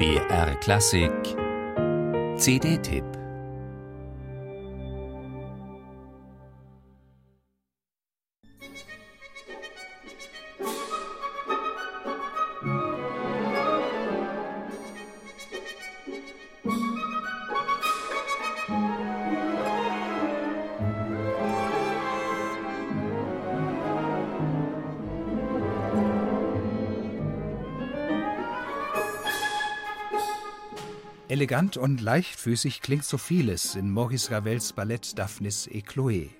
BR Klassik. CD-Tipp Elegant und leichtfüßig klingt so vieles in Maurice Ravels Ballett Daphnis et Chloé.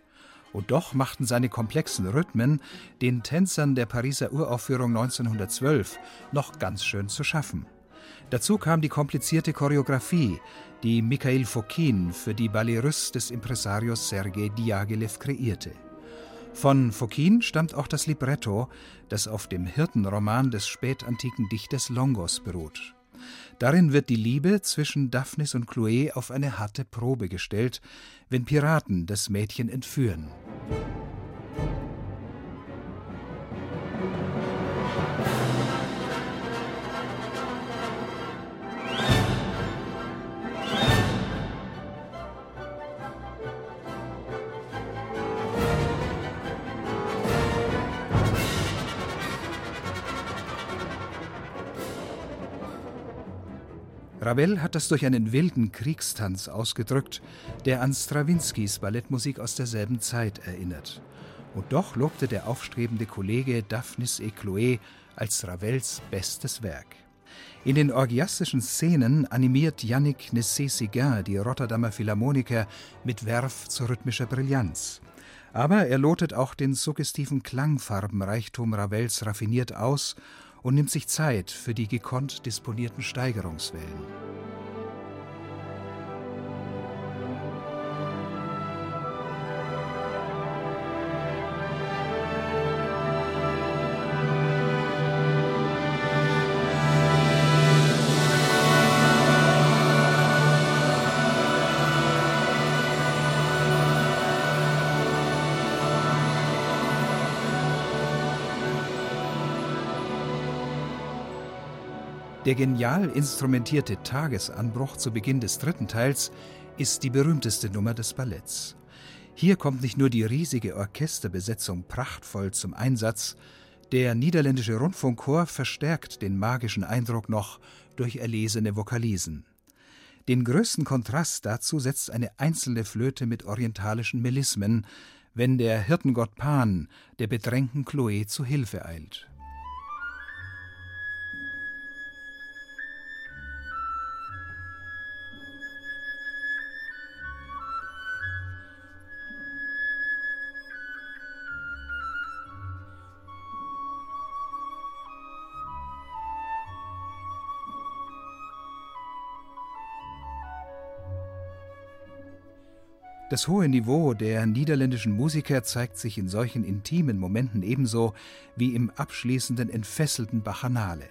Und doch machten seine komplexen Rhythmen den Tänzern der Pariser Uraufführung 1912 noch ganz schön zu schaffen. Dazu kam die komplizierte Choreografie, die Mikhail Fokin für die Ballet Russe des Impresarios Sergei Diaghilev kreierte. Von Fokin stammt auch das Libretto, das auf dem Hirtenroman des spätantiken Dichters Longos beruht. Darin wird die Liebe zwischen Daphnis und Chloe auf eine harte Probe gestellt, wenn Piraten das Mädchen entführen. Ravel hat das durch einen wilden Kriegstanz ausgedrückt, der an Strawinskys Ballettmusik aus derselben Zeit erinnert. Und doch lobte der aufstrebende Kollege Daphnis et Chloé als Ravels bestes Werk. In den orgiastischen Szenen animiert Yannick Nessé-Séguin die Rotterdamer Philharmoniker mit Werf zu rhythmischer Brillanz. Aber er lotet auch den suggestiven Klangfarbenreichtum Ravels raffiniert aus und nimmt sich Zeit für die gekonnt disponierten Steigerungswellen. Der genial instrumentierte Tagesanbruch zu Beginn des dritten Teils ist die berühmteste Nummer des Balletts. Hier kommt nicht nur die riesige Orchesterbesetzung prachtvoll zum Einsatz, der niederländische Rundfunkchor verstärkt den magischen Eindruck noch durch erlesene Vokalisen. Den größten Kontrast dazu setzt eine einzelne Flöte mit orientalischen Melismen, wenn der Hirtengott Pan der bedrängten Chloe zu Hilfe eilt. Das hohe Niveau der niederländischen Musiker zeigt sich in solchen intimen Momenten ebenso wie im abschließenden entfesselten Bacchanale.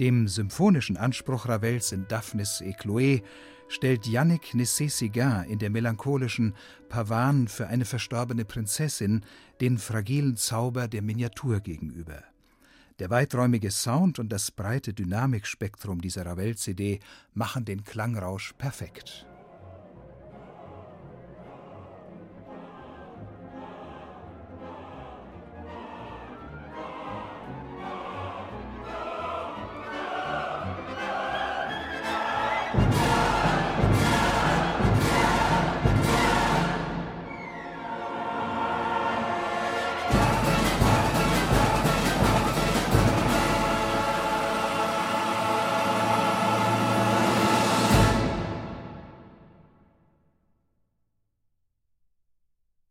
Dem symphonischen Anspruch Ravels in Daphnis et Chloé stellt Yannick Nessé-Séguin in der melancholischen Pavan für eine verstorbene Prinzessin den fragilen Zauber der Miniatur gegenüber. Der weiträumige Sound und das breite Dynamikspektrum dieser Ravel-CD machen den Klangrausch perfekt.